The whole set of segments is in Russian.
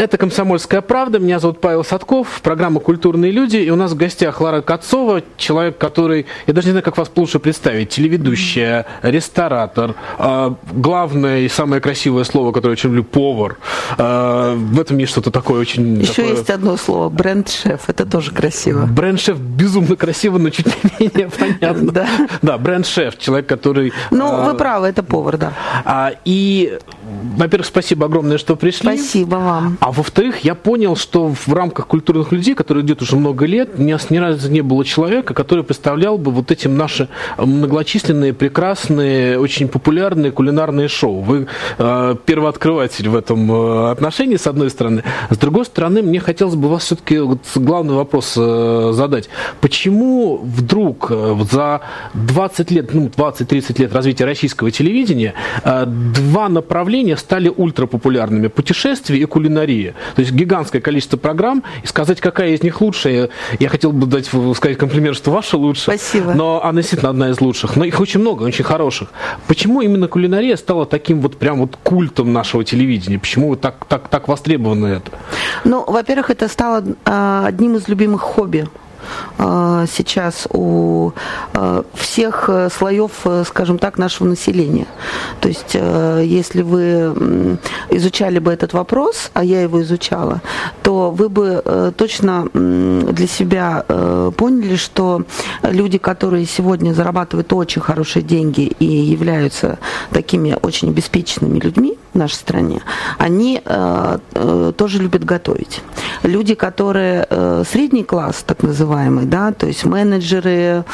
Это «Комсомольская правда». Меня зовут Павел Садков. Программа «Культурные люди». И у нас в гостях Лара Кацова, человек, который... Я даже не знаю, как вас лучше представить. Телеведущая, ресторатор. Э, главное и самое красивое слово, которое я очень люблю, повар. Э, в этом есть что-то такое очень... Еще такое... есть одно слово. Бренд-шеф. Это тоже красиво. Бренд-шеф безумно красиво, но чуть не менее понятно. Да. Да, бренд-шеф. Человек, который... Ну, э, вы правы, это повар, да. а, и, во-первых, спасибо огромное, что пришли. Спасибо вам. А во-вторых, я понял, что в рамках культурных людей, которые идет уже много лет, ни, ни разу не было человека, который представлял бы вот эти наши многочисленные, прекрасные, очень популярные кулинарные шоу. Вы э, первооткрыватель в этом э, отношении, с одной стороны. С другой стороны, мне хотелось бы вас все-таки вот главный вопрос э, задать. Почему вдруг э, за 20 лет, ну, 20-30 лет развития российского телевидения э, два направления стали ультрапопулярными? Путешествия и кулинария. То есть гигантское количество программ, и сказать, какая из них лучшая, я хотел бы дать, сказать комплимент, что ваша лучше. Спасибо. Но она действительно одна из лучших. Но их очень много, очень хороших. Почему именно кулинария стала таким вот прям вот культом нашего телевидения? Почему так, так, так востребовано это? Ну, во-первых, это стало а, одним из любимых хобби сейчас у а, всех э, слоев, э, скажем так, нашего населения. То есть, э, если вы изучали бы этот вопрос, а я его изучала, то вы бы э, точно для себя э, поняли, что люди, которые сегодня зарабатывают очень хорошие деньги и являются такими очень обеспеченными людьми в нашей стране, они э, э, тоже любят готовить. Люди, которые э, средний класс, так называемый, да, то есть менеджеры,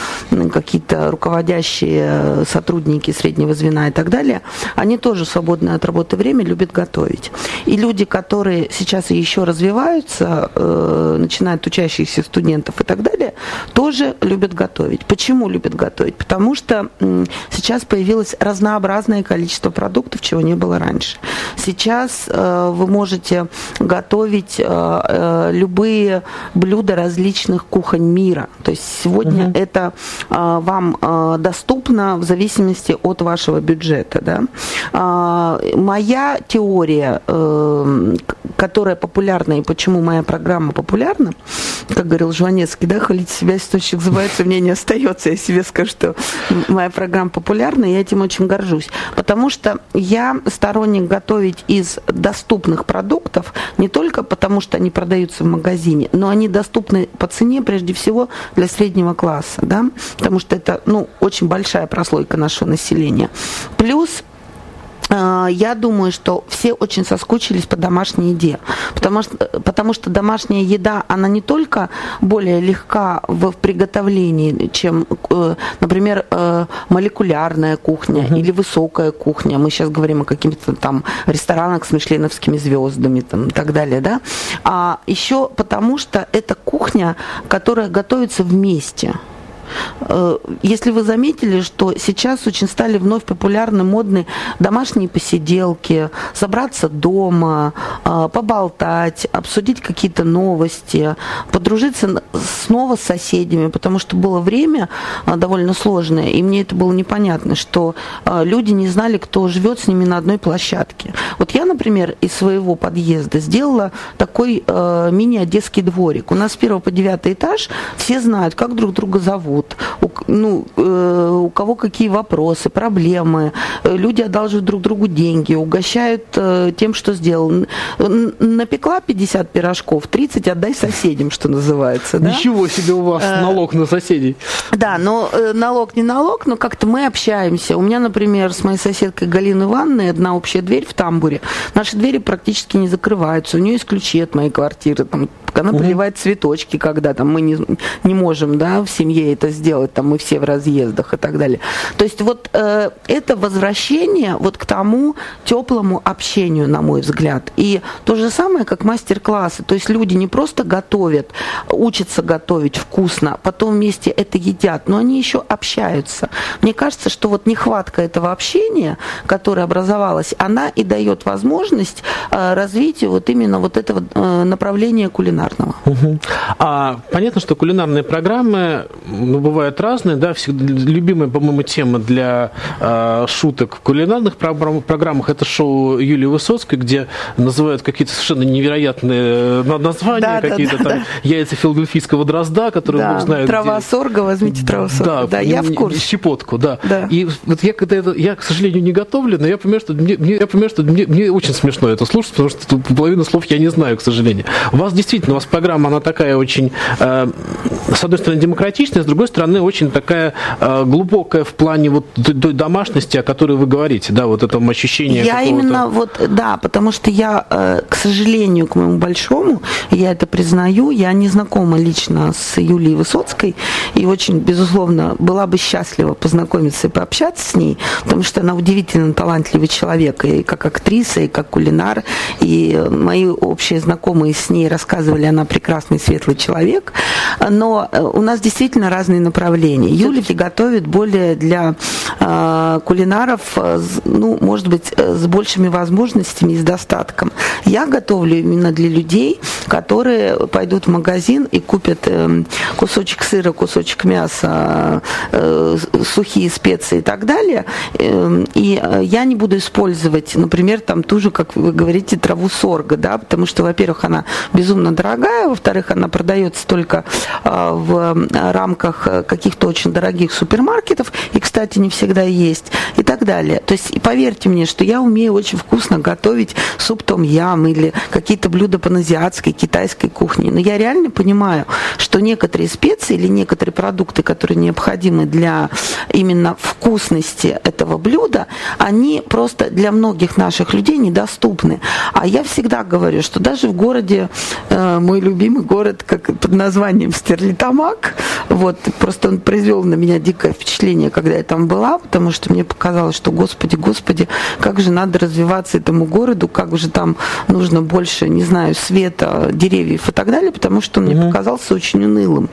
какие-то руководящие сотрудники среднего звена и так далее, они тоже свободное от работы время любят готовить. И люди, которые сейчас еще развиваются, э, начинают учащихся студентов и так далее, тоже любят готовить. Почему любят готовить? Потому что м, сейчас появилось разнообразное количество продуктов, чего не было раньше. Сейчас э, вы можете готовить э, э, любые блюда различных кухонь мира. То есть сегодня это э, вам э, доступно в зависимости от вашего бюджета. Да? А, моя теория, к- которая популярна, и почему моя программа популярна, как говорил Жванецкий, да, хвалить себя, источник забывается, мне не остается. Я себе скажу, что моя программа популярна, и я этим очень горжусь. Потому что я сторонник готовить из доступных продуктов, не только потому, что они продаются в магазине, но они доступны по цене, прежде всего, для среднего класса, да, потому что это, ну, очень большая прослойка нашего населения. Плюс я думаю, что все очень соскучились по домашней еде, потому что, потому что домашняя еда, она не только более легка в приготовлении, чем, э, например, э, молекулярная кухня или высокая кухня. Мы сейчас говорим о каких-то там ресторанах с мишленовскими звездами там, и так далее, да. А еще потому что это кухня, которая готовится вместе. Э, Если вы заметили, что сейчас очень стали вновь популярны модные домашние посиделки, собраться дома, э, поболтать, обсудить какие-то новости, подружиться снова с соседями, потому что было время э, довольно сложное, и мне это было непонятно, что люди не знали, кто живет с ними на одной площадке. Вот я, например, из своего подъезда сделала такой мини-одесский дворик. У нас с первого по девятый этаж все знают, как друг друга зовут, у, к- ну, э, у кого какие вопросы, проблемы. Э, Люди одалживают друг другу деньги, угощают э, тем, что сделал. Напекла 50 пирожков, 30 отдай соседям, что называется. Да? Ничего себе у вас Э, налог на соседей. Да, но э, налог не налог, но как-то мы общаемся. У меня, например, с моей соседкой Галиной Ивановной одна общая дверь в тамбуре. Наши двери практически не закрываются. У нее есть ключи от моей квартиры. Там, она поливает цветочки, когда там мы не, не можем да, в семье это сделать, там мы все в разъездах и так далее. То есть вот э, это возвращение вот к тому теплому общению, на мой взгляд. И то же самое, как мастер-классы. То есть люди не просто готовят, учатся готовить вкусно, потом вместе это едят, но они еще общаются. Мне кажется, что вот нехватка этого общения, которое образовалось, она и дает возможность э, развитию вот именно вот этого э, направления кулинарного. Кулинарного. Угу. А понятно, что кулинарные программы ну, бывают разные, да, всегда, любимая, по-моему, тема для э, шуток в кулинарных программах это шоу Юлии Высоцкой, где называют какие-то совершенно невероятные э, названия, да, какие-то да, там да. яйца филадельфийского дрозда, которые да, Бог знает. Трава где... сорга, возьмите траву сорга. Да, да я в курсе. Щепотку, да. да. И вот я когда это, я, к сожалению, не готовлю, но я понимаю, что мне, я понимаю, что мне, мне очень смешно это слушать, потому что половину слов я не знаю, к сожалению. У вас действительно, вас программа, она такая очень, э, с одной стороны, демократичная, с другой стороны, очень такая э, глубокая в плане вот той домашности, о которой вы говорите, да, вот этом ощущении. Я именно вот, да, потому что я, э, к сожалению, к моему большому, я это признаю, я не знакома лично с Юлией Высоцкой, и очень, безусловно, была бы счастлива познакомиться и пообщаться с ней, потому что она удивительно талантливый человек, и как актриса, и как кулинар, и мои общие знакомые с ней рассказывали, она прекрасный, светлый человек, но э, у нас действительно разные направления. Юлия готовит более для э, кулинаров, э, ну, может быть, э, с большими возможностями и с достатком. Я готовлю именно для людей, которые пойдут в магазин и купят э, кусочек сыра, кусочек мяса, э, сухие специи и так далее. Э, и я не буду использовать, например, там ту же, как вы говорите, траву сорга, да, потому что, во-первых, она безумно дорогая, во-вторых, она продается только а, в рамках каких-то очень дорогих супермаркетов, и, кстати, не всегда есть, и так далее. То есть, поверьте мне, что я умею очень вкусно готовить суп том ям или какие-то блюда паназиатской, китайской кухни, но я реально понимаю, что некоторые специи или некоторые продукты, которые необходимы для именно вкусности этого блюда, они просто для многих наших людей недоступны. А я всегда говорю, что даже в городе, э, мой любимый город, как под названием Стерлитамак, вот, просто он произвел на меня дикое впечатление, когда я там была, потому что мне показалось, что, господи, господи, как же надо развиваться этому городу, как же там нужно больше, не знаю, света, деревьев и так далее, потому что он мне показался очень унылым.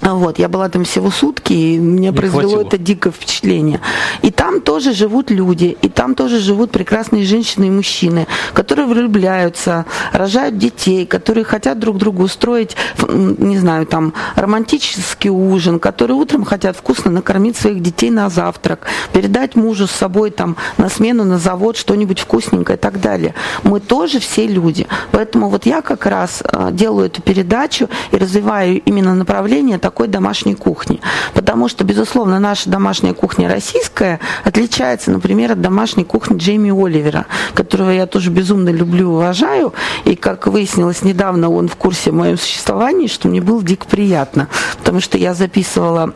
Вот, я была там всего сутки, и мне Не произвело хватило. это дикое впечатление. И там тоже живут люди, и там тоже живут прекрасные женщины и мужчины, которые влюбляются, рожают детей, которые хотят друг другу устроить, не знаю, там, романтический ужин, которые утром хотят вкусно накормить своих детей на завтрак, передать мужу с собой там на смену на завод что-нибудь вкусненькое и так далее. Мы тоже все люди. Поэтому вот я как раз а, делаю эту передачу и развиваю именно направление такой домашней кухни. Потому что, безусловно, наша домашняя кухня российская отличается, например, от домашней кухни Джейми Оливера, которого я тоже безумно люблю и уважаю. И, как выяснилось недавно, он в курсе моем существовании, что мне было дико приятно. Потому что я записывала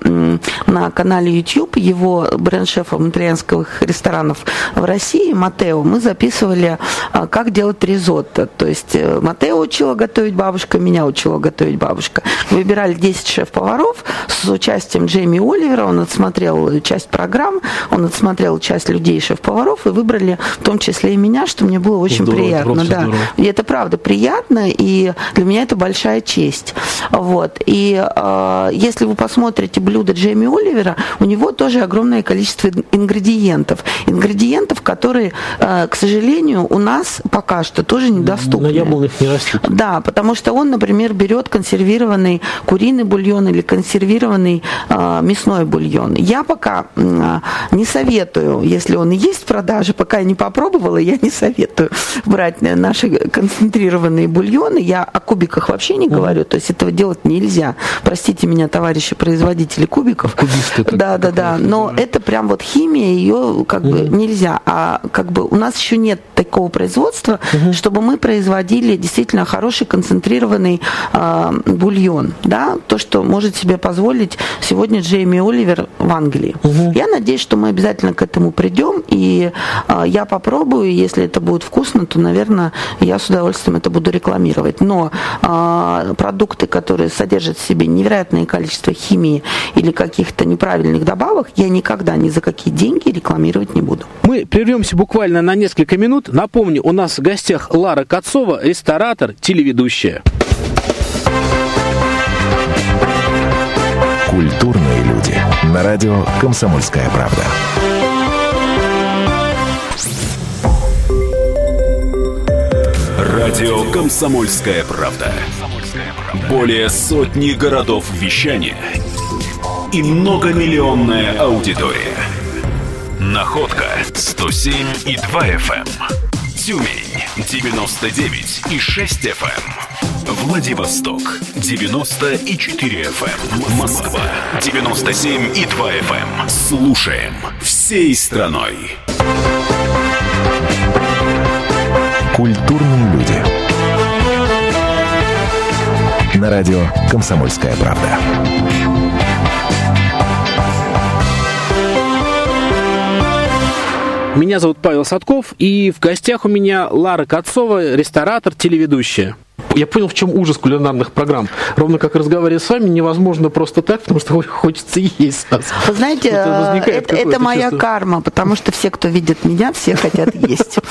на канале YouTube его бренд-шефа итальянских ресторанов в России, Матео. Мы записывали, а, как делать ризотто. То есть э, Матео учила готовить бабушка, меня учила готовить бабушка. Выбирали 10 шеф-поваров поваров с участием Джейми Оливера. Он отсмотрел часть программ, он отсмотрел часть людей шеф-поваров и выбрали в том числе и меня, что мне было очень здорово, приятно. Да. И это правда приятно, и для меня это большая честь. Вот. И э, если вы посмотрите блюдо Джейми Оливера, у него тоже огромное количество ингредиентов. Ингредиентов, которые, э, к сожалению, у нас пока что тоже недоступны. На яблонях не растет. Да, потому что он, например, берет консервированный куриный бульон или консервированный э, мясной бульон. Я пока э, не советую, если он и есть в продаже, пока я не попробовала, я не советую брать наши концентрированные бульоны. Я о кубиках вообще не говорю, то есть этого делать нельзя. Простите меня, товарищи производители кубиков. Кубисты. Да, да, да. Но это прям вот химия, ее как бы нельзя. А как бы у нас еще нет такого производства, чтобы мы производили действительно хороший концентрированный э, бульон. Да? То, что может может себе позволить сегодня Джейми Оливер в Англии. Угу. Я надеюсь, что мы обязательно к этому придем, и э, я попробую, если это будет вкусно, то, наверное, я с удовольствием это буду рекламировать. Но э, продукты, которые содержат в себе невероятное количество химии или каких-то неправильных добавок, я никогда ни за какие деньги рекламировать не буду. Мы прервемся буквально на несколько минут. Напомню, у нас в гостях Лара Кацова, ресторатор, телеведущая. Культурные люди. На радио «Комсомольская правда». Радио «Комсомольская правда». Более сотни городов вещания и многомиллионная аудитория. Находка 107 и 2 FM. Тюмень 99 и 6 FM. Владивосток 90 и 4 FM. Москва 97 и 2 FM. Слушаем всей страной. Культурные люди. На радио «Комсомольская правда». Меня зовут Павел Садков, и в гостях у меня Лара Кацова, ресторатор, телеведущая я понял, в чем ужас кулинарных программ. Ровно как разговаривать с вами невозможно просто так, потому что хочется есть сразу. Вы знаете, это, это моя чувство. карма, потому что все, кто видит меня, все хотят есть.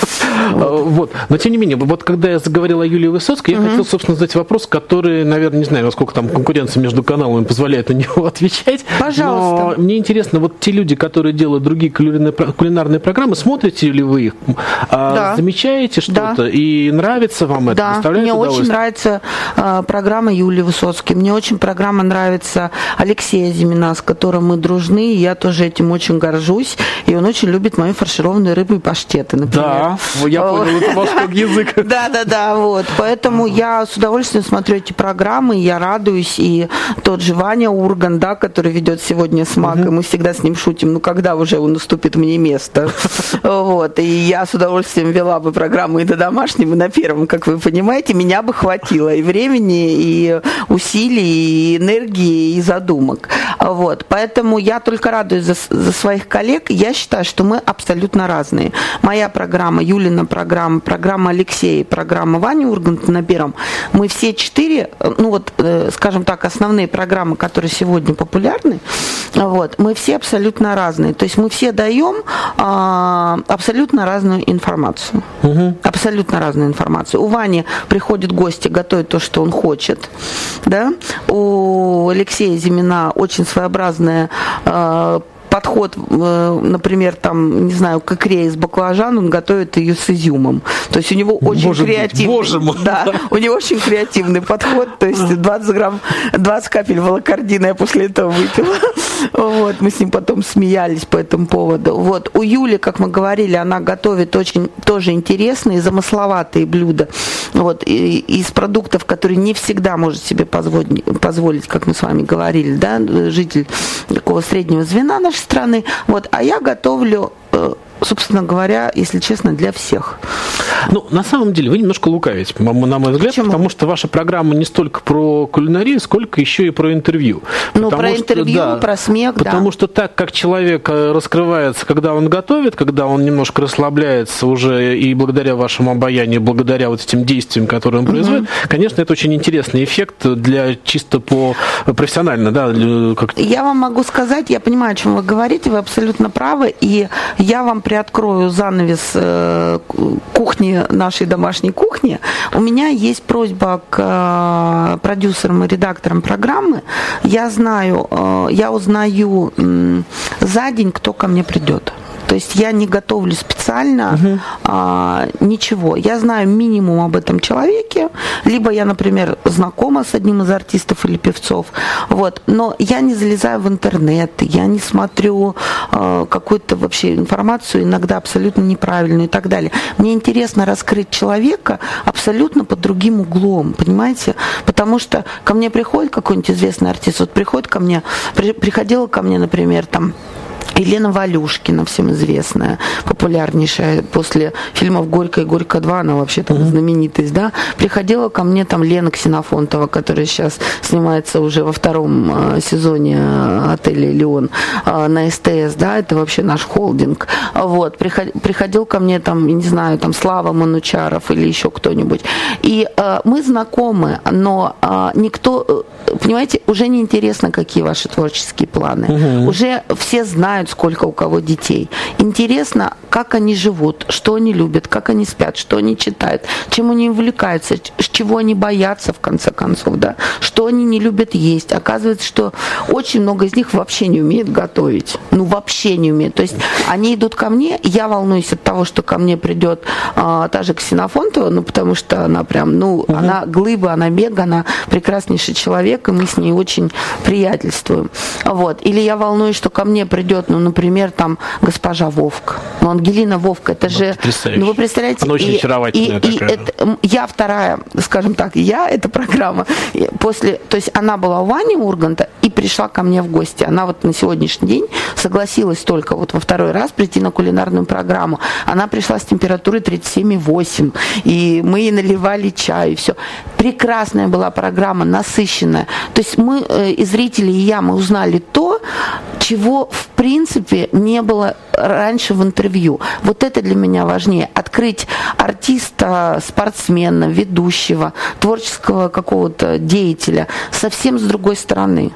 Вот. Но тем не менее, вот когда я заговорил о Юлии Высоцкой, я хотел, собственно, задать вопрос, который, наверное, не знаю, насколько там конкуренция между каналами позволяет на него отвечать. Пожалуйста. Мне интересно, вот те люди, которые делают другие кулинарные программы, смотрите ли вы их? А. Замечаете что-то? И нравится вам это? Да, мне очень нравится э, программа Юлии Высоцкой. Мне очень программа нравится Алексея Зимина, с которым мы дружны, и я тоже этим очень горжусь. И он очень любит мои фаршированные рыбы и паштеты, например. Да, я понял, это ваш как язык. Да, да, да, вот. Поэтому я с удовольствием смотрю эти программы, я радуюсь. И тот же Ваня Урган, да, который ведет сегодня смак, и мы всегда с ним шутим, ну когда уже он наступит мне место. Вот. И я с удовольствием вела бы программу и на домашнем, и на первом, как вы понимаете. Меня бы хватило и времени, и усилий, и энергии, и задумок. Вот. Поэтому я только радуюсь за, за своих коллег. Я считаю, что мы абсолютно разные. Моя программа, Юлина программа, программа Алексея, программа Вани Урганта на Первом. Мы все четыре, ну вот, э, скажем так, основные программы, которые сегодня популярны, вот, мы все абсолютно разные. То есть мы все даем а, абсолютно разную информацию. Угу. Абсолютно разную информацию. У Вани приходит гости готовит то, что он хочет. Да? У Алексея Зимина очень своеобразная э, подход, э, например, там, не знаю, к икре из баклажан, он готовит ее с изюмом. То есть у него очень Может креативный. Быть, боже мой. Да, у него очень креативный подход. То есть 20 грамм, 20 капель волокордина я после этого выпила. Вот, мы с ним потом смеялись по этому поводу. Вот, у Юли, как мы говорили, она готовит очень тоже интересные, замысловатые блюда. Вот, и, из продуктов, которые не всегда может себе позволить, позволить, как мы с вами говорили, да, житель такого среднего звена нашей страны. Вот, а я готовлю э, собственно говоря, если честно, для всех. Ну, на самом деле, вы немножко лукавите, на мой взгляд, Почему? потому что ваша программа не столько про кулинарию, сколько еще и про интервью. Ну, про что, интервью, да, про смех, Потому да. что так, как человек э, раскрывается, когда он готовит, когда он немножко расслабляется уже и благодаря вашему обаянию, благодаря вот этим действиям, которые он производит, угу. конечно, это очень интересный эффект для чисто по профессионально, да, как Я вам могу сказать, я понимаю, о чем вы говорите, вы абсолютно правы, и я вам приоткрою занавес э, кухни, нашей домашней кухни, у меня есть просьба к э, продюсерам и редакторам программы. Я знаю, э, я узнаю за день, кто ко мне придет. То есть я не готовлю специально угу. а, ничего. Я знаю минимум об этом человеке, либо я, например, знакома с одним из артистов или певцов, вот. Но я не залезаю в интернет, я не смотрю а, какую-то вообще информацию, иногда абсолютно неправильную и так далее. Мне интересно раскрыть человека абсолютно под другим углом, понимаете? Потому что ко мне приходит какой-нибудь известный артист, вот приходит ко мне, при, приходила ко мне, например, там Елена Валюшкина, всем известная, популярнейшая после фильмов «Горько» и «Горько 2», она вообще там mm-hmm. знаменитость, да. Приходила ко мне там Лена Ксенофонтова, которая сейчас снимается уже во втором э, сезоне э, отеля «Леон» э, на СТС, да, это вообще наш холдинг. Вот, приход, приходил ко мне там, не знаю, там Слава Манучаров или еще кто-нибудь. И э, мы знакомы, но э, никто, понимаете, уже не интересно, какие ваши творческие планы. Mm-hmm. Уже все знают, знают, сколько у кого детей. Интересно, как они живут, что они любят, как они спят, что они читают, чем они увлекаются, чего они боятся, в конце концов, да, что они не любят есть. Оказывается, что очень много из них вообще не умеет готовить. Ну, вообще не умеет. То есть они идут ко мне, я волнуюсь от того, что ко мне придет а, та же Ксенофонтова, ну, потому что она прям, ну, угу. она глыба, она мега, она прекраснейший человек, и мы с ней очень приятельствуем. Вот. Или я волнуюсь, что ко мне придет, ну, например, там госпожа Вовк. Ну, Ангелина Вовка, это ну, же... Ну, вы представляете... Она очень и, очаровательная и, такая. И это, я вторая, скажем так, я, эта программа, после... То есть она была у Вани Урганта и пришла ко мне в гости. Она вот на сегодняшний день согласилась только вот во второй раз прийти на кулинарную программу. Она пришла с температурой 37,8, и мы ей наливали чай, и все. Прекрасная была программа, насыщенная. То есть мы, э, и зрители, и я, мы узнали то, чего в принципе не было раньше в интервью. Вот это для меня важнее. Открыть артиста, спортсмена, ведущего, творческого какого-то деятеля совсем с другой стороны.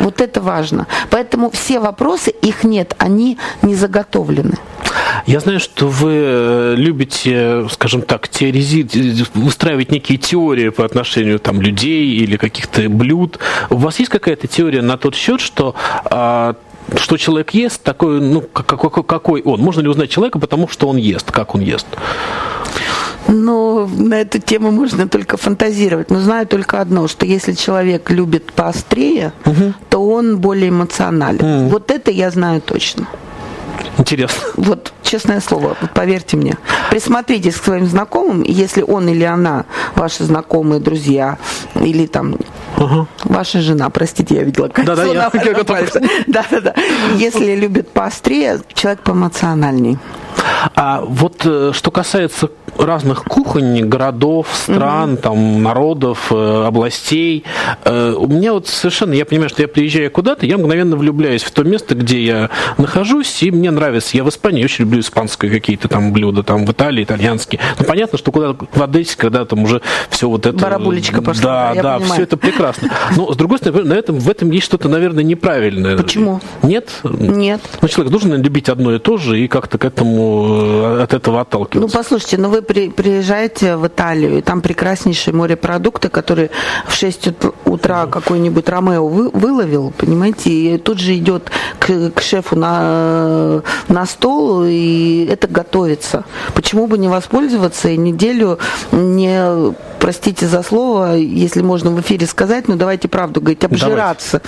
Вот это важно. Поэтому все вопросы, их нет, они не заготовлены. Я знаю, что вы э, любите, скажем так, теоризировать, устраивать некие теории по отношению там, людей или каких-то блюд. У вас есть какая-то теория на тот счет, что а, что человек ест, такой, ну, какой, какой он. Можно ли узнать человека, потому что он ест, как он ест? Ну, на эту тему можно только фантазировать. Но знаю только одно, что если человек любит поострее, угу. то он более эмоционален. Угу. Вот это я знаю точно. Интересно. Вот, честное слово, вот поверьте мне. Присмотритесь к своим знакомым, если он или она, ваши знакомые, друзья, или там Угу. Ваша жена, простите, я видела кольцо да, да, я, я готов. Да, да, да. Если любит поострее, человек поэмоциональней. А вот э, что касается разных кухонь, городов, стран, угу. там, народов, э, областей, э, у меня вот совершенно, я понимаю, что я приезжаю куда-то, я мгновенно влюбляюсь в то место, где я нахожусь, и мне нравится. Я в Испании очень люблю испанские какие-то там блюда, там в Италии итальянские. Ну, понятно, что куда в Одессе, когда там уже все вот это... Барабулечка пошла. Да, да, все это прекрасно. Но, с другой стороны, на этом, в этом есть что-то, наверное, неправильное. Почему? Нет? Нет. Ну, человек должен любить одно и то же и как-то к этому Э, от этого отталкиваться. Ну, послушайте, ну вы при, приезжаете в Италию, и там прекраснейшие морепродукты, которые в 6 утра какой-нибудь Ромео вы, выловил, понимаете, и тут же идет к, к шефу на, на стол, и это готовится. Почему бы не воспользоваться и неделю не простите за слово, если можно в эфире сказать, но давайте правду говорить, обжираться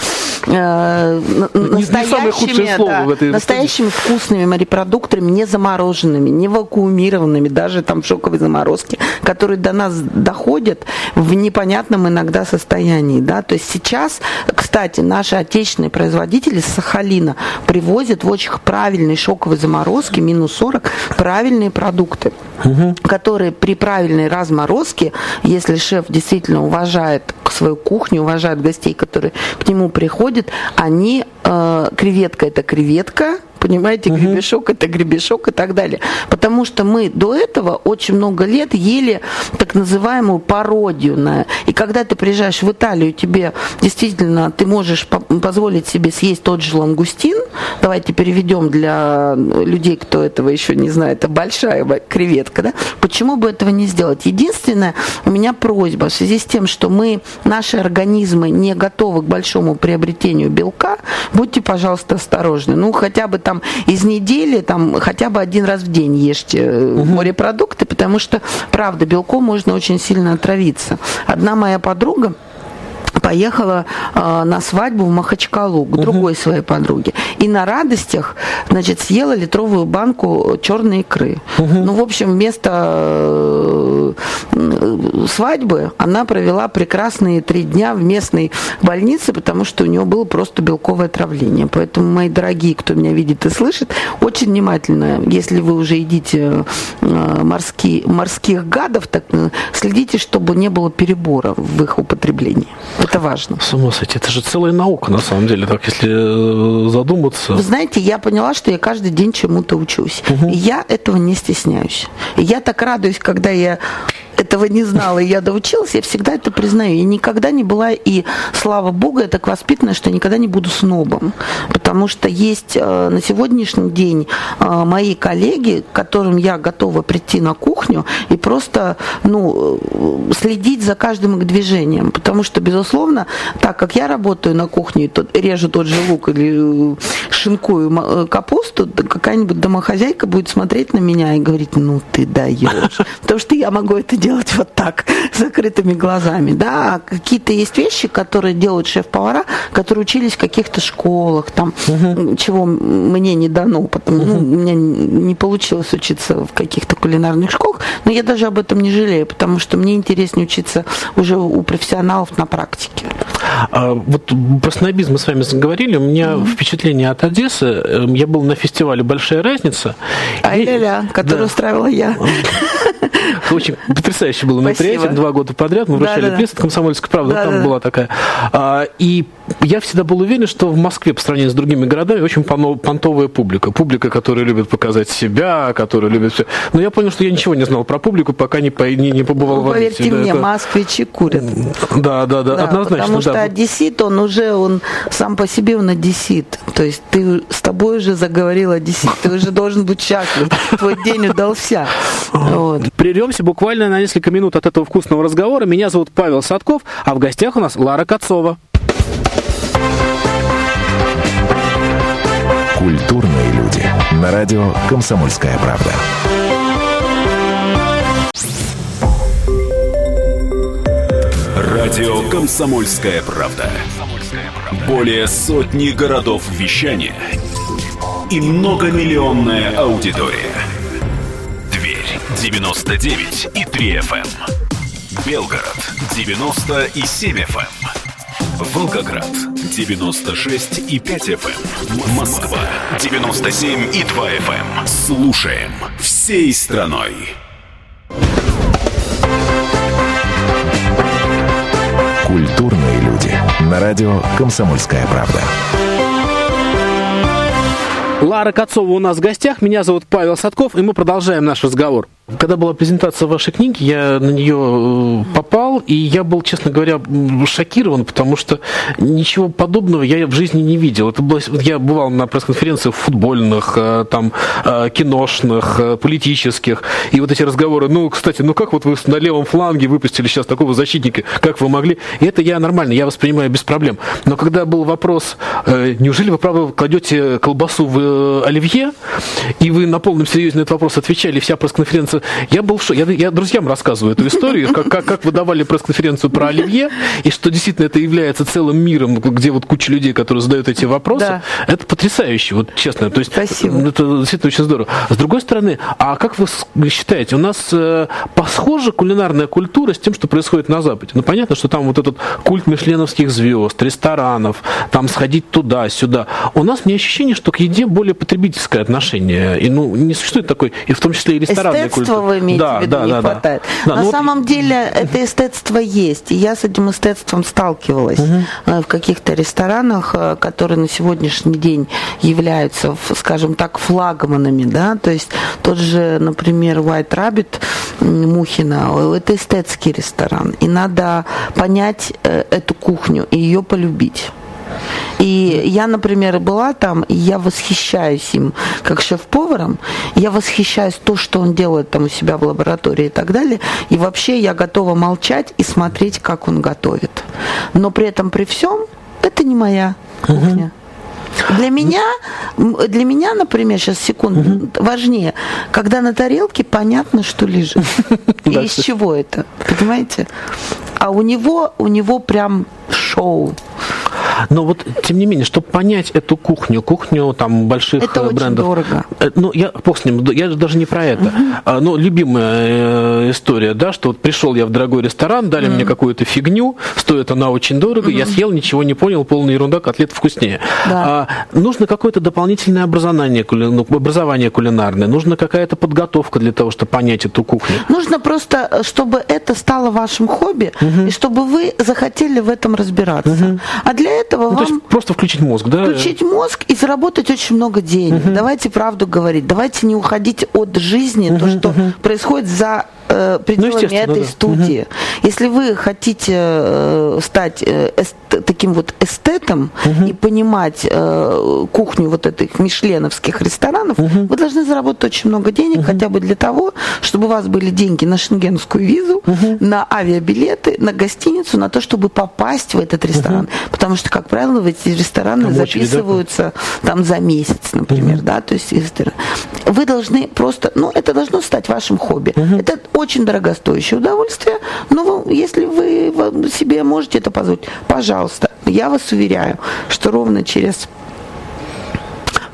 э, настоящими, да, настоящими вкусными морепродуктами, не замороженными, не вакуумированными, даже там в шоковой заморозке, которые до нас доходят в непонятном иногда состоянии. Да? То есть сейчас, кстати, наши отечественные производители с Сахалина привозят в очень правильной шоковой заморозке, минус 40, правильные продукты, угу. которые при правильной разморозке если шеф действительно уважает свою кухню, уважает гостей, которые к нему приходят, они, э, креветка это креветка, понимаете, гребешок это гребешок и так далее. Потому что мы до этого очень много лет ели так называемую пародию. На... И когда ты приезжаешь в Италию, тебе действительно, ты можешь позволить себе съесть тот же лангустин, давайте переведем для людей, кто этого еще не знает, это большая креветка, да? Почему бы этого не сделать? Единственное, у меня просьба в связи с тем, что мы, наши организмы не готовы к большому приобретению белка, будьте, пожалуйста, осторожны. Ну, хотя бы там там из недели там хотя бы один раз в день ешьте угу. морепродукты, потому что, правда, белком можно очень сильно отравиться. Одна моя подруга, поехала э, на свадьбу в Махачкалу к другой угу. своей подруге. И на радостях, значит, съела литровую банку черной икры. Угу. Ну, в общем, вместо э, свадьбы она провела прекрасные три дня в местной больнице, потому что у нее было просто белковое отравление. Поэтому, мои дорогие, кто меня видит и слышит, очень внимательно, если вы уже едите э, морские, морских гадов, так э, следите, чтобы не было перебора в их употреблении. Это важно. С ума сойти. Это же целая наука, на самом деле, так если э, задуматься. Вы знаете, я поняла, что я каждый день чему-то учусь. Угу. Я этого не стесняюсь. Я так радуюсь, когда я этого не знала, и я доучилась, я всегда это признаю. Я никогда не была, и слава богу, я так воспитана, что я никогда не буду снобом. Потому что есть э, на сегодняшний день э, мои коллеги, к которым я готова прийти на кухню и просто ну, э, следить за каждым их движением. Потому что, безусловно, так как я работаю на кухне, то режу тот же лук или шинкую капусту, какая-нибудь домохозяйка будет смотреть на меня и говорить, ну ты даешь. Потому что я могу это делать вот так, закрытыми глазами. Да, а какие-то есть вещи, которые делают шеф-повара, которые учились в каких-то школах, там, угу. чего мне не дано, потому угу. ну, у меня не получилось учиться в каких-то кулинарных школах, но я даже об этом не жалею, потому что мне интереснее учиться уже у профессионалов на практике. А, вот про снобизм мы с вами заговорили. У меня mm-hmm. впечатление от Одессы. Эм, я был на фестивале «Большая разница». Ай-ля-ля, который да. устраивала я. Очень потрясающе было мероприятие. Два года подряд мы вручали приз от «Комсомольской правды». Там была такая. А, и я всегда был уверен, что в Москве по сравнению с другими городами очень понтовая публика. Публика, которая любит показать себя, которая любит все. Но я понял, что я ничего не знал про публику, пока не, не, не побывал ну, в Одессе. Поверьте да, мне, это... москвичи курят. Да, да, да, да однозначно. Потому что да. одессит, он уже, он сам по себе, он одессит. То есть ты с тобой уже заговорил одессит. Ты уже должен быть счастлив. Твой день удался. Вот. Прервемся буквально на несколько минут от этого вкусного разговора. Меня зовут Павел Садков, а в гостях у нас Лара Кацова. Культурные люди. На радио «Комсомольская правда». Радио «Комсомольская правда». Более сотни городов вещания и многомиллионная аудитория. Дверь 99 и 3 FM. Эм. Белгород 90 и 7 FM. Волгоград 96 и 5 FM. Эм. Москва 97 и 2 FM. Эм. Слушаем всей страной. Культурные люди. На радио «Комсомольская правда». Лара Кацова у нас в гостях. Меня зовут Павел Садков, и мы продолжаем наш разговор. Когда была презентация вашей книги, я на нее э, попал, и я был, честно говоря, шокирован, потому что ничего подобного я в жизни не видел. Это было, я бывал на пресс-конференциях футбольных, э, там, э, киношных, политических, и вот эти разговоры, ну, кстати, ну как вот вы на левом фланге выпустили сейчас такого защитника, как вы могли? И это я нормально, я воспринимаю без проблем. Но когда был вопрос, неужели вы, правда, кладете колбасу в оливье, и вы на полном серьезе на этот вопрос отвечали, вся пресс-конференция я был в шоке. Я, я друзьям рассказываю эту историю, как, как, как вы давали пресс-конференцию про Оливье, и что действительно это является целым миром, где вот куча людей, которые задают эти вопросы. Да. Это потрясающе, вот честно. То есть, Спасибо. Это действительно очень здорово. С другой стороны, а как вы считаете, у нас э, посхожа кулинарная культура с тем, что происходит на Западе? Ну, понятно, что там вот этот культ мишленовских звезд, ресторанов, там сходить туда-сюда. У нас мне ощущение, что к еде более потребительское отношение. И, ну, не существует такой, и в том числе и ресторанная культура эстетства вы имеете да, в виду да, не да, хватает. Да. На ну, самом деле это эстетство есть. И я с этим эстетством сталкивалась угу. в каких-то ресторанах, э, которые на сегодняшний день являются, скажем так, флагманами. Да? То есть тот же, например, White Rabbit Мухина, это эстетский ресторан. И надо понять эту кухню и ее полюбить. И я, например, была там, и я восхищаюсь им как шеф-поваром, я восхищаюсь то, что он делает там у себя в лаборатории и так далее, и вообще я готова молчать и смотреть, как он готовит. Но при этом, при всем, это не моя кухня. Для меня, для меня, например, сейчас секунду, угу. важнее, когда на тарелке понятно, что лежит. И из чего это, понимаете? А у него, у него прям шоу. Но вот, тем не менее, чтобы понять эту кухню, кухню там больших это э, брендов. Очень дорого. Э, ну, я бог с ним, я даже не про это. Угу. Ну, любимая э, история, да, что вот пришел я в дорогой ресторан, дали угу. мне какую-то фигню, стоит она очень дорого, угу. я съел, ничего не понял, полная ерунда, котлет вкуснее. Да. А, нужно какое-то дополнительное образование, ну, образование кулинарное, нужна какая-то подготовка для того, чтобы понять эту кухню. Нужно просто, чтобы это стало вашим хобби, угу. и чтобы вы захотели в этом разбираться. Угу. А для этого этого ну, вам... То есть просто включить мозг, да? Включить мозг и заработать очень много денег. Угу. Давайте правду говорить. Давайте не уходить от жизни, угу, то, что угу. происходит за э, пределами этой да. студии. Угу. Если вы хотите э, стать э, эст, таким вот эстетом угу. и понимать э, кухню вот этих мишленовских ресторанов, угу. вы должны заработать очень много денег, угу. хотя бы для того, чтобы у вас были деньги на шенгенскую визу, угу. на авиабилеты, на гостиницу, на то, чтобы попасть в этот ресторан. Угу. Потому что, как правило, в эти рестораны там записываются да? там за месяц, например, угу. да, то есть вы должны просто, ну, это должно стать вашим хобби. Угу. Это очень дорогостоящее удовольствие, но если вы себе можете это позволить, пожалуйста, я вас уверяю, что ровно через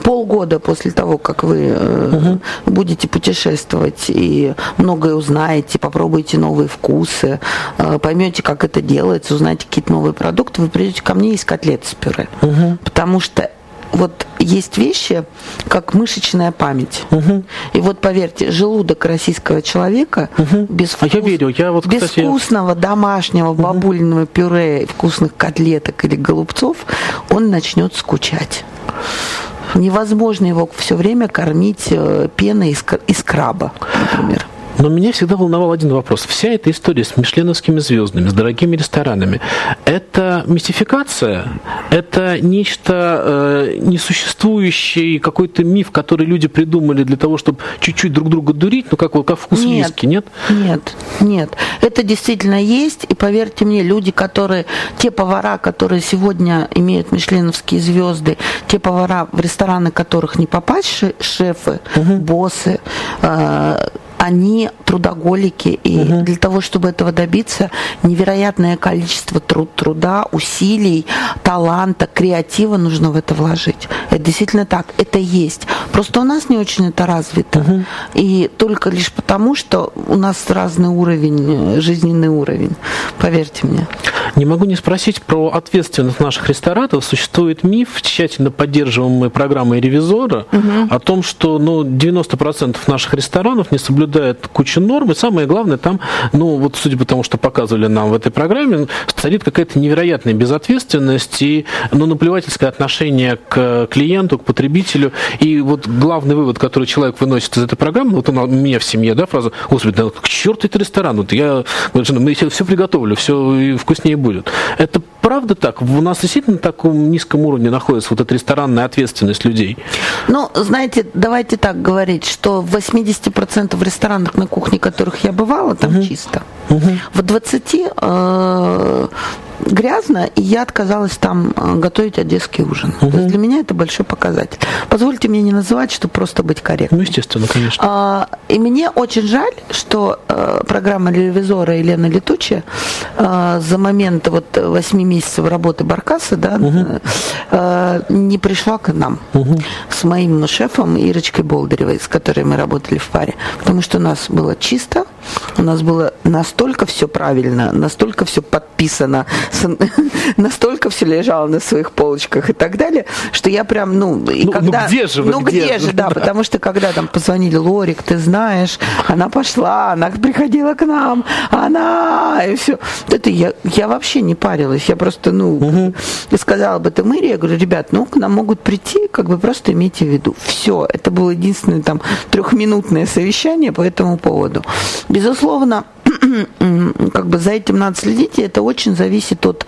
полгода после того, как вы угу. будете путешествовать и многое узнаете, попробуете новые вкусы, э, поймете, как это делается, узнаете какие-то новые продукты, вы придете ко мне из котлет с пюре. Угу. Потому что вот есть вещи, как мышечная память. Угу. И вот поверьте, желудок российского человека угу. без, вкус, а я верю. Я вот, без кстати... вкусного домашнего угу. бабулиного пюре, вкусных котлеток или голубцов, он начнет скучать. Невозможно его все время кормить э, пеной из, из краба, например. Но меня всегда волновал один вопрос. Вся эта история с мишленовскими звездами, с дорогими ресторанами, это мистификация? Это нечто э, несуществующий какой-то миф, который люди придумали для того, чтобы чуть-чуть друг друга дурить, ну как, вот, как вкус нет, виски, нет? Нет, нет. Это действительно есть, и поверьте мне, люди, которые, те повара, которые сегодня имеют мишленовские звезды, те повара, в рестораны которых не попасть, шефы, угу. боссы, э, они трудоголики, и угу. для того, чтобы этого добиться, невероятное количество труд, труда, усилий, таланта, креатива нужно в это вложить. Это действительно так, это есть. Просто у нас не очень это развито. Угу. И только лишь потому, что у нас разный уровень, жизненный уровень, поверьте мне. Не могу не спросить про ответственность наших ресторатов. Существует миф, тщательно поддерживаемый программой ревизора, угу. о том, что ну, 90% наших ресторанов не соблюдают соблюдает кучу норм, и самое главное, там, ну, вот судя по тому, что показывали нам в этой программе, царит какая-то невероятная безответственность и, ну, наплевательское отношение к клиенту, к потребителю. И вот главный вывод, который человек выносит из этой программы, вот у меня в семье, да, фраза, господи, да к черту это ресторан, вот я, мы все приготовлю, все вкуснее будет. Это правда так? У нас действительно на таком низком уровне находится вот эта ресторанная ответственность людей? Ну, знаете, давайте так говорить, что в 80% ресторанах, на кухне которых я бывала, там угу. чисто. Угу. В 20 э, грязно, и я отказалась там э, готовить одесский ужин. Угу. То есть для меня это большой показатель. Позвольте мне не называть, чтобы просто быть корректным. Ну, естественно, конечно. А, и мне очень жаль, что а, программа ревизора Елена Летучая а, за момент вот 8 месяцев работы Баркаса да, угу. а, не пришла к нам угу. с моим шефом Ирочкой Болдыревой, с которой мы работали в паре. Потому что у нас было чисто, у нас было настолько все правильно, настолько все подписано, настолько все лежало на своих полочках и так далее, что я прям, ну, и ну, ну когда... Ну где же вы, Ну где, где же, да, да, потому что когда там позвонили Лорик, ты знаешь, она пошла, она приходила к нам, она, и все. Это я, я вообще не парилась, я просто, ну, угу. сказала об этом Ире, я говорю, ребят, ну, к нам могут прийти, как бы просто имейте в виду. Все, это было единственное там трехминутное совещание по этому поводу. Безусловно, как бы за этим надо следить, и это очень зависит от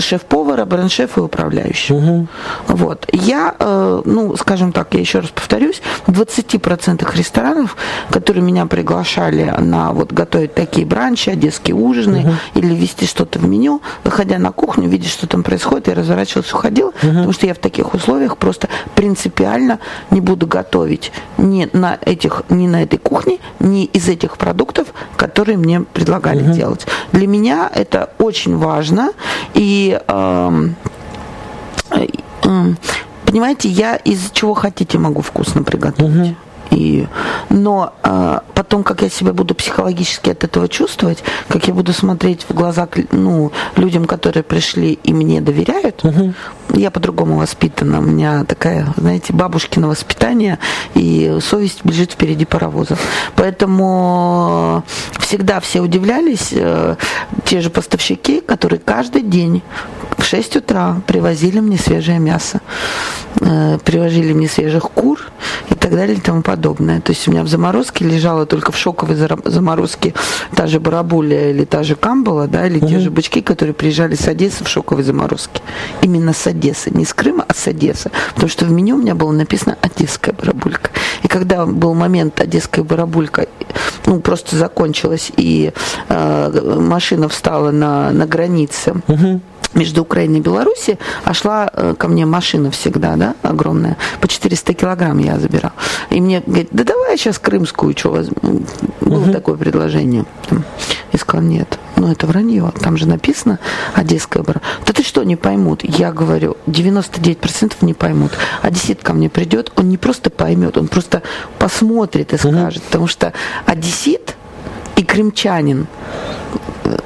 шеф-повара, бренд-шефа и управляющего. Угу. Вот. Я, э, ну, скажем так, я еще раз повторюсь, в 20% ресторанов, которые меня приглашали на вот готовить такие бранчи, одесские ужины угу. или вести что-то в меню, выходя на кухню, видя, что там происходит, я разворачивалась, уходила, угу. потому что я в таких условиях просто принципиально не буду готовить ни на этих, ни на этой кухне, ни из этих продуктов, которые мне предлагали угу. делать. Для меня это очень важно. И э, э, понимаете, я из чего хотите могу вкусно приготовить. Угу. И, но э, потом, как я себя буду психологически от этого чувствовать, как я буду смотреть в глаза ну, людям, которые пришли и мне доверяют, угу. Я по-другому воспитана. У меня такая, знаете, бабушкино воспитание, и совесть бежит впереди паровоза. Поэтому всегда все удивлялись, э, те же поставщики, которые каждый день в 6 утра привозили мне свежее мясо, э, привозили мне свежих кур и так далее и тому подобное. То есть у меня в заморозке лежала только в шоковой заморозке та же барабуля или та же камбала, да, или угу. те же бычки, которые приезжали с Одессы в шоковой заморозке. Именно с Одессы, не с Крыма, а с Одессы. Потому что в меню у меня было написано «Одесская барабулька». И когда был момент «Одесская барабулька», ну, просто закончилась, и э, машина встала на, на границе, угу между Украиной и Белоруссией, а шла э, ко мне машина всегда, да, огромная, по 400 килограмм я забирал. И мне говорит, да давай я сейчас крымскую, что возьму. Было угу. такое предложение. Я сказала, нет, ну это вранье, там же написано Одесская бара. Да ты что, не поймут? Я говорю, 99% не поймут. Одессит ко мне придет, он не просто поймет, он просто посмотрит и скажет, потому что одессит и крымчанин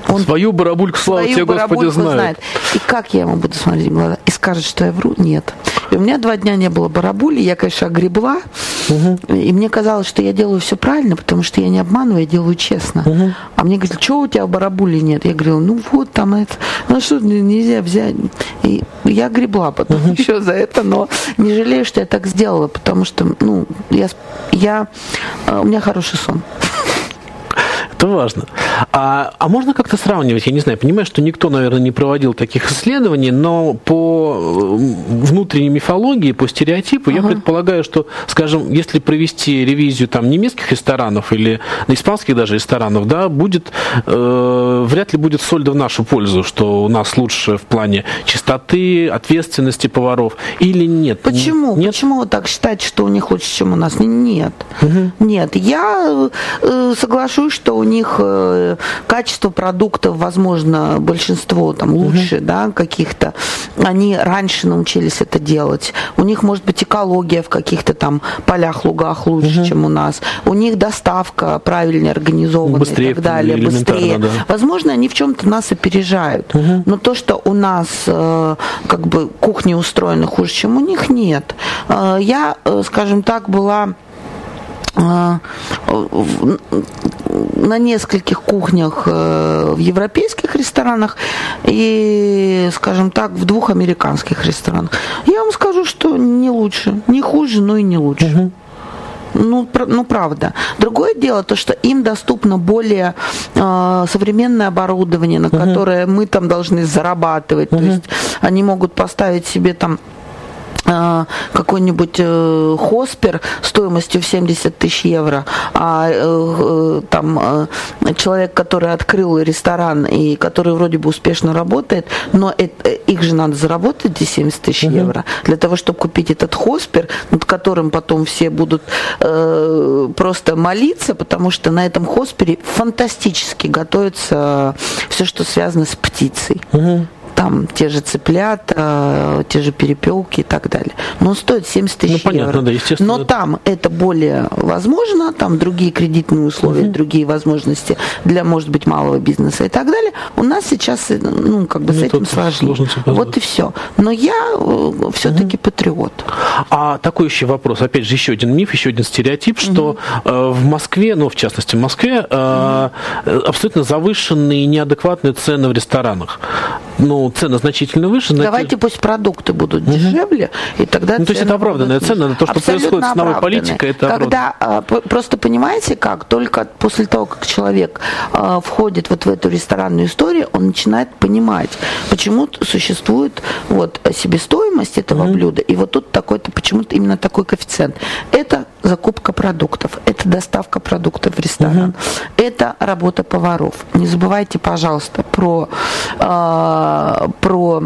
он свою барабульку, слава тебе, Господи, знает. знает. И как я ему буду смотреть в глаза? И скажет, что я вру? Нет. И у меня два дня не было барабули, я, конечно, огребла, угу. и мне казалось, что я делаю все правильно, потому что я не обманываю, я делаю честно. Угу. А мне говорят, что у тебя барабули нет? Я говорила, ну вот там это, ну что, нельзя взять. И я гребла потом угу. еще за это, но не жалею, что я так сделала, потому что, ну, я, я, э, у меня хороший сон. Это важно. А, а можно как-то сравнивать? Я не знаю, понимаю, что никто, наверное, не проводил таких исследований, но по э, внутренней мифологии, по стереотипу, ага. я предполагаю, что, скажем, если провести ревизию там немецких ресторанов или испанских даже ресторанов, да, будет э, вряд ли будет сольда в нашу пользу, что у нас лучше в плане чистоты, ответственности поваров или нет? Почему? Нет? Почему вы так считаете, что у них лучше, чем у нас? Нет. Угу. Нет. Я э, соглашусь, что у них э, качество продуктов, возможно, большинство там лучше, угу. да, каких-то. Они раньше научились это делать. У них, может быть, экология в каких-то там полях, лугах лучше, угу. чем у нас. У них доставка правильно организована быстрее, и так далее, быстрее. Да. Возможно, они в чем-то нас опережают. Угу. Но то, что у нас э, как бы кухни устроены хуже, чем у них, нет. Э, я, скажем так, была на нескольких кухнях э, в европейских ресторанах и, скажем так, в двух американских ресторанах. Я вам скажу, что не лучше, не хуже, но и не лучше. Угу. Ну, ну, правда. Другое дело, то, что им доступно более э, современное оборудование, на угу. которое мы там должны зарабатывать. Угу. То есть они могут поставить себе там какой-нибудь э, хоспер стоимостью в 70 тысяч евро, а э, э, там человек, который открыл ресторан и который вроде бы успешно работает, но это, их же надо заработать эти 70 тысяч угу. евро для того, чтобы купить этот хоспер, над которым потом все будут э, просто молиться, потому что на этом хоспере фантастически готовится все, что связано с птицей. Угу там те же цыплята, те же перепелки и так далее. Но он стоит 70 тысяч ну, понятно, евро. Да, естественно. Но там это более возможно, там другие кредитные условия, угу. другие возможности для, может быть, малого бизнеса и так далее. У нас сейчас, ну, как бы ну, с этим сложнее. Вот и все. Но я э, все-таки угу. патриот. А такой еще вопрос, опять же, еще один миф, еще один стереотип, что угу. в Москве, ну, в частности, в Москве, угу. абсолютно завышенные неадекватные цены в ресторанах. Ну, цены значительно выше. Давайте те... пусть продукты будут угу. дешевле, и тогда Ну, то есть это оправданная цена, то, что происходит с новой политикой, это Когда, а, просто понимаете как, только после того, как человек а, входит вот в эту ресторанную историю, он начинает понимать, почему существует вот себестоимость этого угу. блюда, и вот тут такой-то, почему-то именно такой коэффициент. Это закупка продуктов, это доставка продуктов в ресторан, угу. это работа поваров. Не забывайте, пожалуйста, про э, про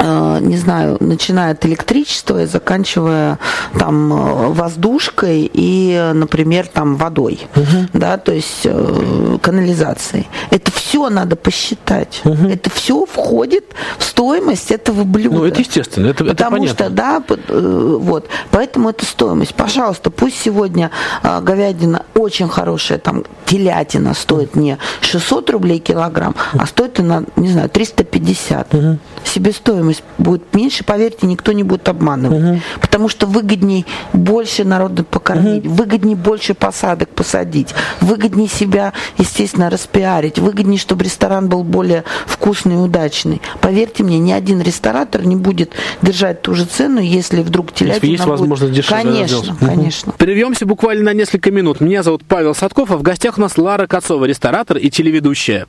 не знаю, начиная от электричества и заканчивая там э, воздушкой и, например, там водой, угу. да, то есть э, канализацией. Это все надо посчитать. Угу. Это все входит в стоимость этого блюда. Ну, это естественно, это, Потому это что, да, вот, поэтому это стоимость. Пожалуйста, пусть сегодня говядина очень хорошая, там телятина стоит не 600 рублей килограмм, а стоит она, не знаю, 350. Угу. Себестоимость будет меньше, поверьте, никто не будет обманывать. Угу. Потому что выгодней больше народа покормить, угу. выгодней больше посадок посадить, выгоднее себя, естественно, распиарить, выгоднее, чтобы ресторан был более вкусный и удачный. Поверьте мне, ни один ресторатор не будет держать ту же цену, если вдруг телятина есть будет... возможность дешевле Конечно, конечно. Прервемся буквально на несколько минут. Меня зовут Павел Садков, а в гостях у нас Лара Кацова, ресторатор и телеведущая.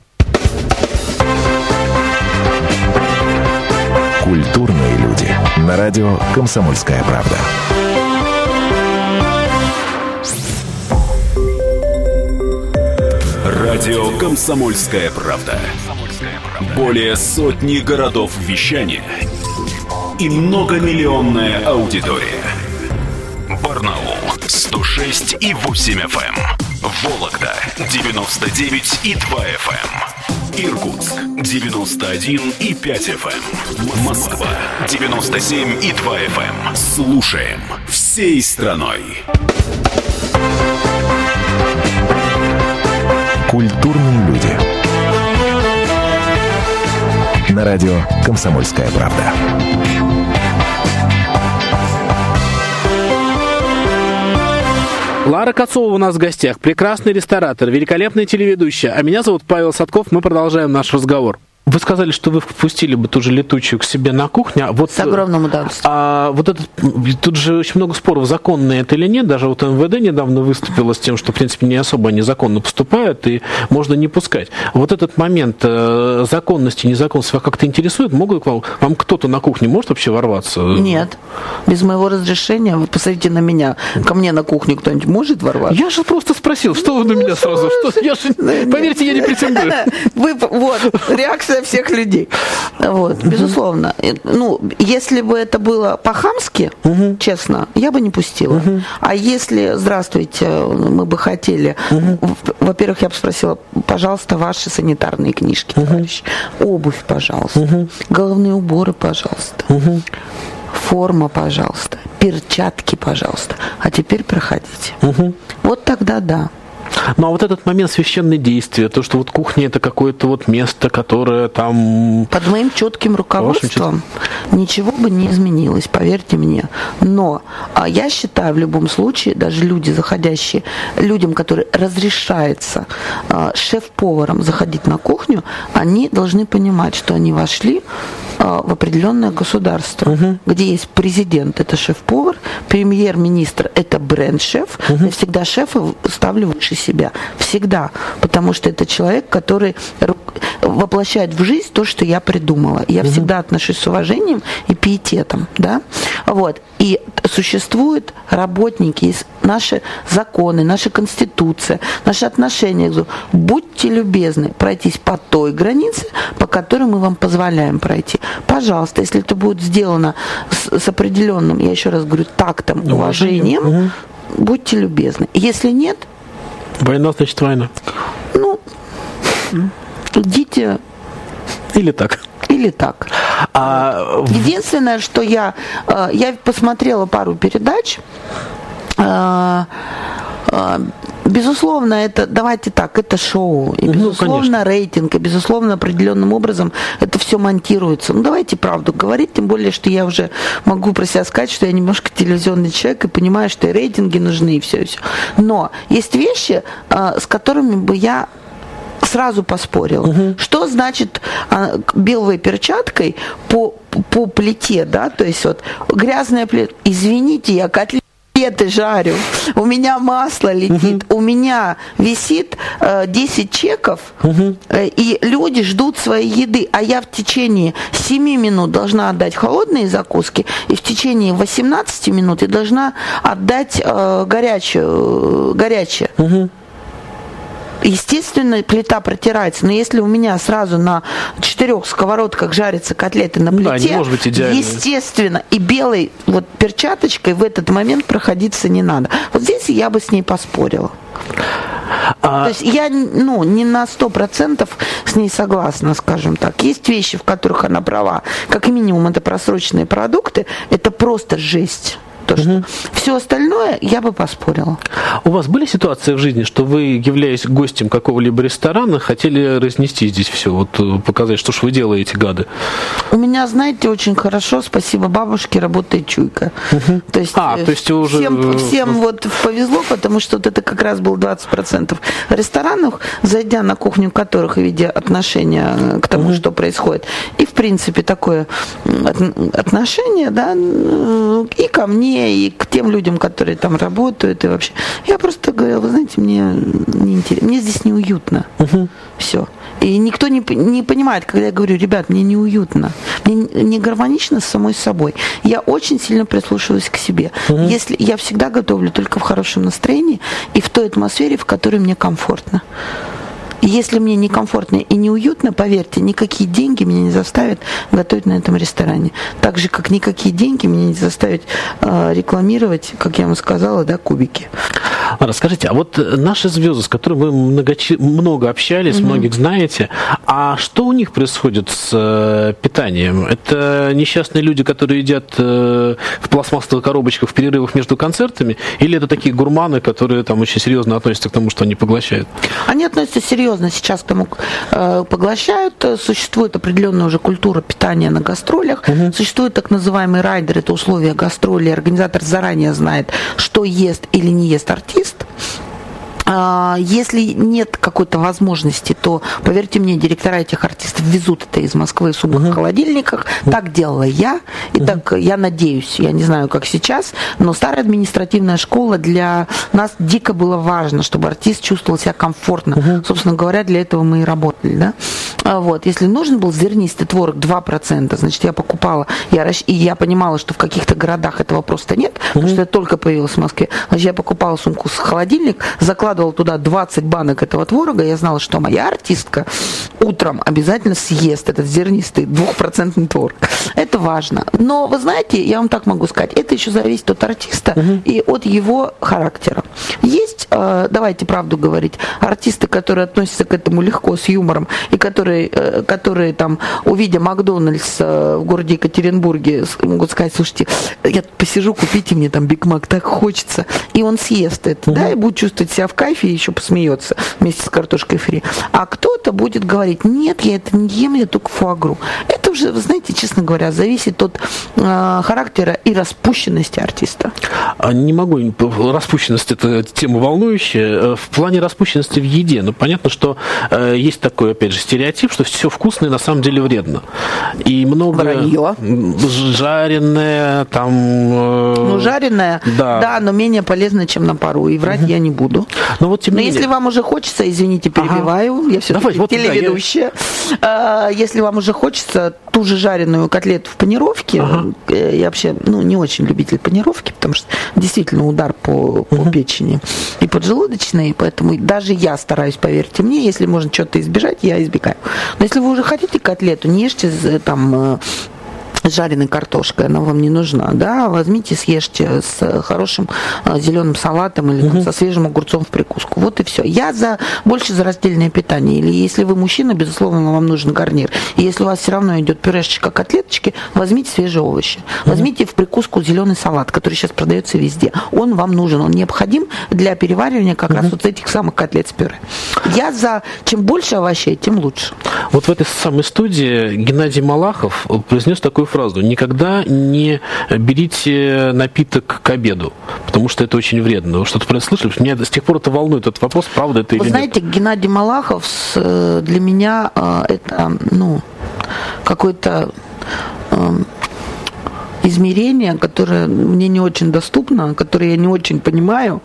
Культурные люди. На радио «Комсомольская правда». Радио «Комсомольская правда». Более сотни городов вещания и многомиллионная аудитория. Барнаул 106 и 8 FM. Эм. Вологда 99 и 2 FM. Эм. Иркутск 91 и 5 FM. Эм. Москва 97 и 2 FM. Слушаем всей страной. Культурные люди. На радио «Комсомольская правда». Лара Кацова у нас в гостях, прекрасный ресторатор, великолепный телеведущая. А меня зовут Павел Садков, мы продолжаем наш разговор. Вы сказали, что вы впустили бы ту же летучую к себе на кухню. А вот, С огромным удовольствием. А вот этот, тут же очень много споров, законно это или нет. Даже вот МВД недавно выступило с тем, что, в принципе, не особо незаконно поступают, и можно не пускать. Вот этот момент э, законности, незаконности вас как-то интересует? Могут вам, вам кто-то на кухне может вообще ворваться? Нет. Без моего разрешения, вы посмотрите на меня, ко мне на кухню кто-нибудь может ворваться? Я же просто спросил, что вы на меня сразу? Что? Я же, поверьте, я не претендую. Вы, вот, реакция всех людей. Вот, безусловно. Ну, если бы это было по-хамски, угу. честно, я бы не пустила. Угу. А если, здравствуйте, мы бы хотели, угу. во-первых, я бы спросила, пожалуйста, ваши санитарные книжки, угу. товарищ. Обувь, пожалуйста. Угу. Головные уборы, пожалуйста. Угу. Форма, пожалуйста. Перчатки, пожалуйста. А теперь проходите. Угу. Вот тогда да. Ну а вот этот момент священной действия, то, что вот кухня это какое-то вот место, которое там... Под моим четким руководством чет... ничего бы не изменилось, поверьте мне. Но а я считаю в любом случае, даже люди, заходящие, людям, которые разрешается а, шеф-поваром заходить на кухню, они должны понимать, что они вошли в определенное государство, угу. где есть президент, это шеф-повар, премьер-министр, это бренд-шеф. Угу. Я всегда шефа ставлю выше себя. Всегда. Потому что это человек, который воплощает в жизнь то, что я придумала. Я угу. всегда отношусь с уважением и пиететом. Да? Вот. И существуют работники, наши законы, наша конституция, наши отношения. Будьте любезны пройтись по той границе, по которой мы вам позволяем пройти. Пожалуйста, если это будет сделано с, с определенным, я еще раз говорю, тактом, уважением, угу. будьте любезны. Если нет... Война, значит, война. Ну, идите... Или так. Или так. А... Единственное, что я... Э, я посмотрела пару передач э, э, Безусловно, это, давайте так, это шоу. И, ну, безусловно, ну, рейтинг, и, безусловно, определенным образом это все монтируется. Ну, давайте правду говорить, тем более, что я уже могу про себя сказать, что я немножко телевизионный человек и понимаю, что и рейтинги нужны, и все, и все. Но есть вещи, а, с которыми бы я сразу поспорил. Угу. Что значит а, белой перчаткой по, по плите, да, то есть вот грязная плита. Извините, я котлет котлеты жарю, у меня масло летит, угу. у меня висит э, 10 чеков, угу. э, и люди ждут своей еды, а я в течение 7 минут должна отдать холодные закуски, и в течение 18 минут я должна отдать э, горячую, горячее. Угу. Естественно, плита протирается, но если у меня сразу на четырех сковородках жарятся котлеты на плите, да, не может быть идеально. естественно, и белой вот перчаточкой в этот момент проходиться не надо. Вот здесь я бы с ней поспорила. А... То есть я ну, не на сто процентов с ней согласна, скажем так. Есть вещи, в которых она права. Как минимум, это просроченные продукты. Это просто жесть. То, что все остальное я бы поспорила. У вас были ситуации в жизни, что вы, являясь гостем какого-либо ресторана, хотели разнести здесь все, вот э, показать, что ж вы делаете, гады? У меня, знаете, очень хорошо, спасибо бабушке, работает чуйка. То есть, А, э, то есть уже, всем, э, всем вот повезло, потому что вот это как раз был 20% ресторанов, зайдя на кухню которых и видя отношение к тому, что происходит. И, в принципе, такое отношение, да, и ко мне, и к тем людям, которые там работают, и вообще. Я просто говорила, вы знаете, мне не интересно, мне здесь неуютно. Все. И никто не, не понимает, когда я говорю, ребят, мне неуютно, мне не- гармонично с самой собой. Я очень сильно прислушиваюсь к себе. Если я всегда готовлю только в хорошем настроении и в той атмосфере, в которой мне комфортно. Если мне некомфортно и неуютно, поверьте, никакие деньги меня не заставят готовить на этом ресторане. Так же, как никакие деньги меня не заставят э, рекламировать, как я вам сказала, да, кубики. А Расскажите, а вот э, наши звезды, с которыми вы многочи- много общались, многих знаете, а что у них происходит с э, питанием? Это несчастные люди, которые едят э, в пластмассовых коробочках в перерывах между концертами, или это такие гурманы, которые там очень серьезно относятся к тому, что они поглощают? Они относятся серьезно сейчас к тому, э, поглощают. Существует определенная уже культура питания на гастролях. Существует так называемый райдер, это условия гастролей. Организатор заранее знает, что ест или не ест артист. А, Если нет какой-то возможности, то, поверьте мне, директора этих артистов везут это из Москвы в сумках, холодильниках. Так делала я, и так я надеюсь, я не знаю, как сейчас, но старая административная школа для нас дико было важно, чтобы артист чувствовал себя комфортно. Собственно говоря, для этого мы и работали, да. А Вот, если нужен был зернистый творог 2%, значит, я покупала, я, расщ- и я понимала, что в каких-то городах этого просто нет, потому что я только появилась в Москве. Значит, я покупала сумку с холодильник, закладывала туда 20 банок этого творога, я знала, что моя артистка утром обязательно съест этот зернистый двухпроцентный творог. Это важно. Но, вы знаете, я вам так могу сказать, это еще зависит от артиста и от его характера. Есть, э, давайте правду говорить, артисты, которые относятся к этому легко, с юмором, и которые, э, которые там, увидя Макдональдс э, в городе Екатеринбурге, могут сказать, слушайте, я посижу, купите мне там Биг Мак, так хочется. И он съест это, да, и будет чувствовать себя в кайфе, и еще посмеется вместе с картошкой фри. А кто-то будет говорить, нет, я это не ем, я только фуагру. Это уже, вы знаете, честно говоря, зависит от э, характера и распущенности артиста. А Не могу, распущенность это тема волнующая. Э, В плане распущенности в еде, ну понятно, что э, есть такой, опять же, стереотип, что все вкусное на самом деле вредно. И много Вранье. жареное, там... э, Ну, жареное, да. да. но менее полезно, чем на пару. И врать я не буду. Но вот тем Но не если менее- вам уже хочется, извините, перебиваю, я все-таки вот, да, я- телеведущая. Если вам уже хочется ту же жареную котлету в панировке, э, я вообще ну, не очень любитель панировки, потому что действительно удар по, по печени и поджелудочной, поэтому даже я стараюсь, поверьте мне, если можно что-то избежать, я избегаю. Но если вы уже хотите котлету, не ешьте з- там э, жареной картошкой, она вам не нужна, да, возьмите, съешьте с хорошим э, зеленым салатом или там, со свежим огурцом в прикуску. Вот и все. Я за больше за раздельное питание. Или если вы мужчина, безусловно, вам нужен гарнир. И если у вас все равно идет пюрешечка, котлеточки, возьмите свежие овощи. Возьмите в прикуску зеленый салат, который сейчас продается везде. Он вам нужен, он необходим для переваривания как раз вот этих самых котлет с пюре. Я за чем больше овощей, тем лучше. Вот в этой самой студии Геннадий Малахов произнес такую фразу. Никогда не берите напиток к обеду, потому что это очень вредно. Вы что-то про это слышали? Меня с тех пор это волнует, этот вопрос, правда это Вы или знаете, Геннадий Малахов э, для меня э, это, ну, какое-то эм, измерение, которое мне не очень доступно, которое я не очень понимаю.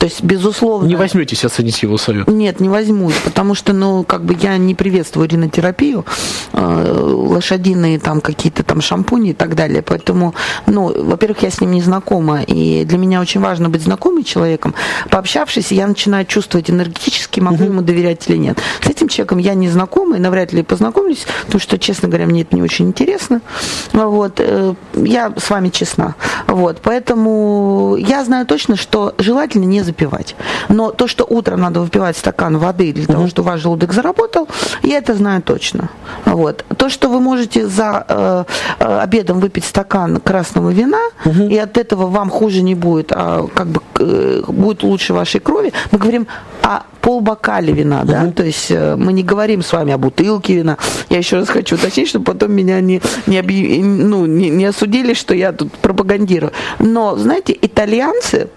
То есть, безусловно... Не возьметесь оценить его совет. Нет, не возьму, потому что, ну, как бы я не приветствую ринотерапию, э, лошадиные там какие-то там шампуни и так далее. Поэтому, ну, во-первых, я с ним не знакома, и для меня очень важно быть знакомым человеком. Пообщавшись, я начинаю чувствовать энергетически, могу ему доверять или нет. С этим человеком я не знакома и навряд ли познакомлюсь, потому что, честно говоря, мне это не очень интересно. Вот, э, я с вами честна. Вот, поэтому я знаю точно, что желательно не запивать. Но то, что утром надо выпивать стакан воды для того, чтобы ваш желудок заработал, я это знаю точно. Вот. То, что вы можете за э, э, обедом выпить стакан красного вина, и от этого вам хуже не будет, а как бы э, будет лучше вашей крови, мы говорим о полбокале вина, да, то есть э, мы не говорим с вами о бутылке вина. Я еще раз хочу уточнить, чтобы потом меня не, не, объяв... ну, не, не осудили, что я тут пропагандирую. Но, знаете, итальянцы,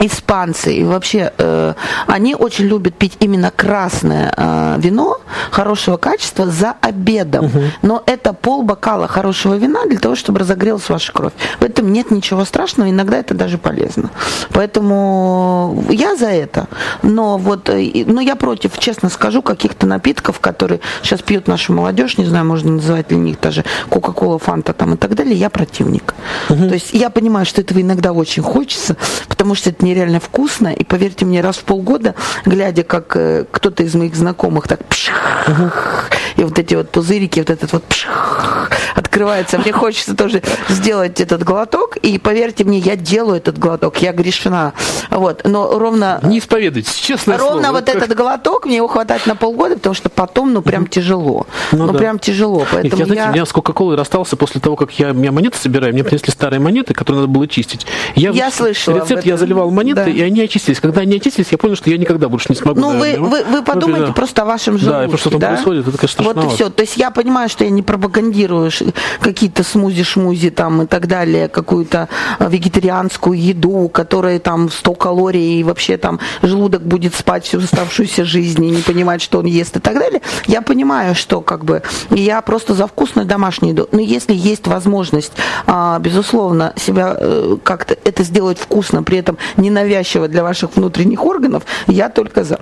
испанцы и вообще э, они очень любят пить именно красное э, вино хорошего качества за обедом. Угу. Но это пол бокала хорошего вина для того, чтобы разогрелась ваша кровь. В этом нет ничего страшного, иногда это даже полезно. Поэтому я за это. Но вот, э, но я против, честно скажу, каких-то напитков, которые сейчас пьют наша молодежь, не знаю, можно называть ли них даже Кока-Кола, Фанта там и так далее, я противник. Угу. То есть я понимаю, что этого иногда очень хочется, потому что это нереально вкусно. И поверьте мне, раз в полгода, глядя, как э, кто-то из моих знакомых так пшах, и вот эти вот пузырики, вот этот вот пшах, открывается, мне хочется тоже сделать этот глоток. И поверьте мне, я делаю этот глоток, я грешна. Вот, но ровно... Не исповедуйтесь, честно Ровно слово. вот как... этот глоток мне его хватает на полгода, потому что потом, ну, прям тяжело. Ну, ну да. прям тяжело. Поэтому я, знаете, я... я с Кока-Колой расстался после того, как я, я монеты собираю, мне принесли старые монеты, которые надо было чистить. Я, я слышала Рецепт я заливал монеты, да. и они очистились. Когда они очистились, я понял, что я никогда больше не смогу. Ну, вы, вы, вы подумайте ну, просто о вашем желудке. Да, и что там да? происходит, это, конечно, Вот и все. То есть я понимаю, что я не пропагандирую какие-то смузи-шмузи там и так далее, какую-то а, вегетарианскую еду, которая там 100 калорий, и вообще там желудок будет спать всю оставшуюся жизнь и не понимать, что он ест и так далее. Я понимаю, что как бы я просто за вкусную домашнюю еду. Но если есть возможность, а, безусловно, себя э, как-то это сделать вкусно, при этом ненавязчиво для ваших внутренних органов, я только за.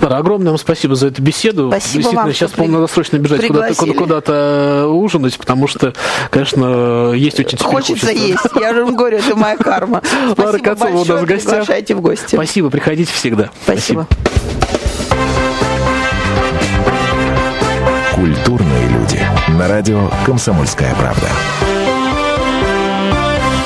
Лара, огромное вам спасибо за эту беседу. Спасибо Действительно, вам, сейчас, по-моему, надо срочно бежать куда-то, куда-то э, ужинать, потому что, конечно, есть очень хочется. Хочется есть. Я же вам говорю, это моя карма. Лара Кацова у нас в гостях. Приглашайте в гости. Спасибо, приходите всегда. Спасибо. Культурные люди. На радио «Комсомольская правда».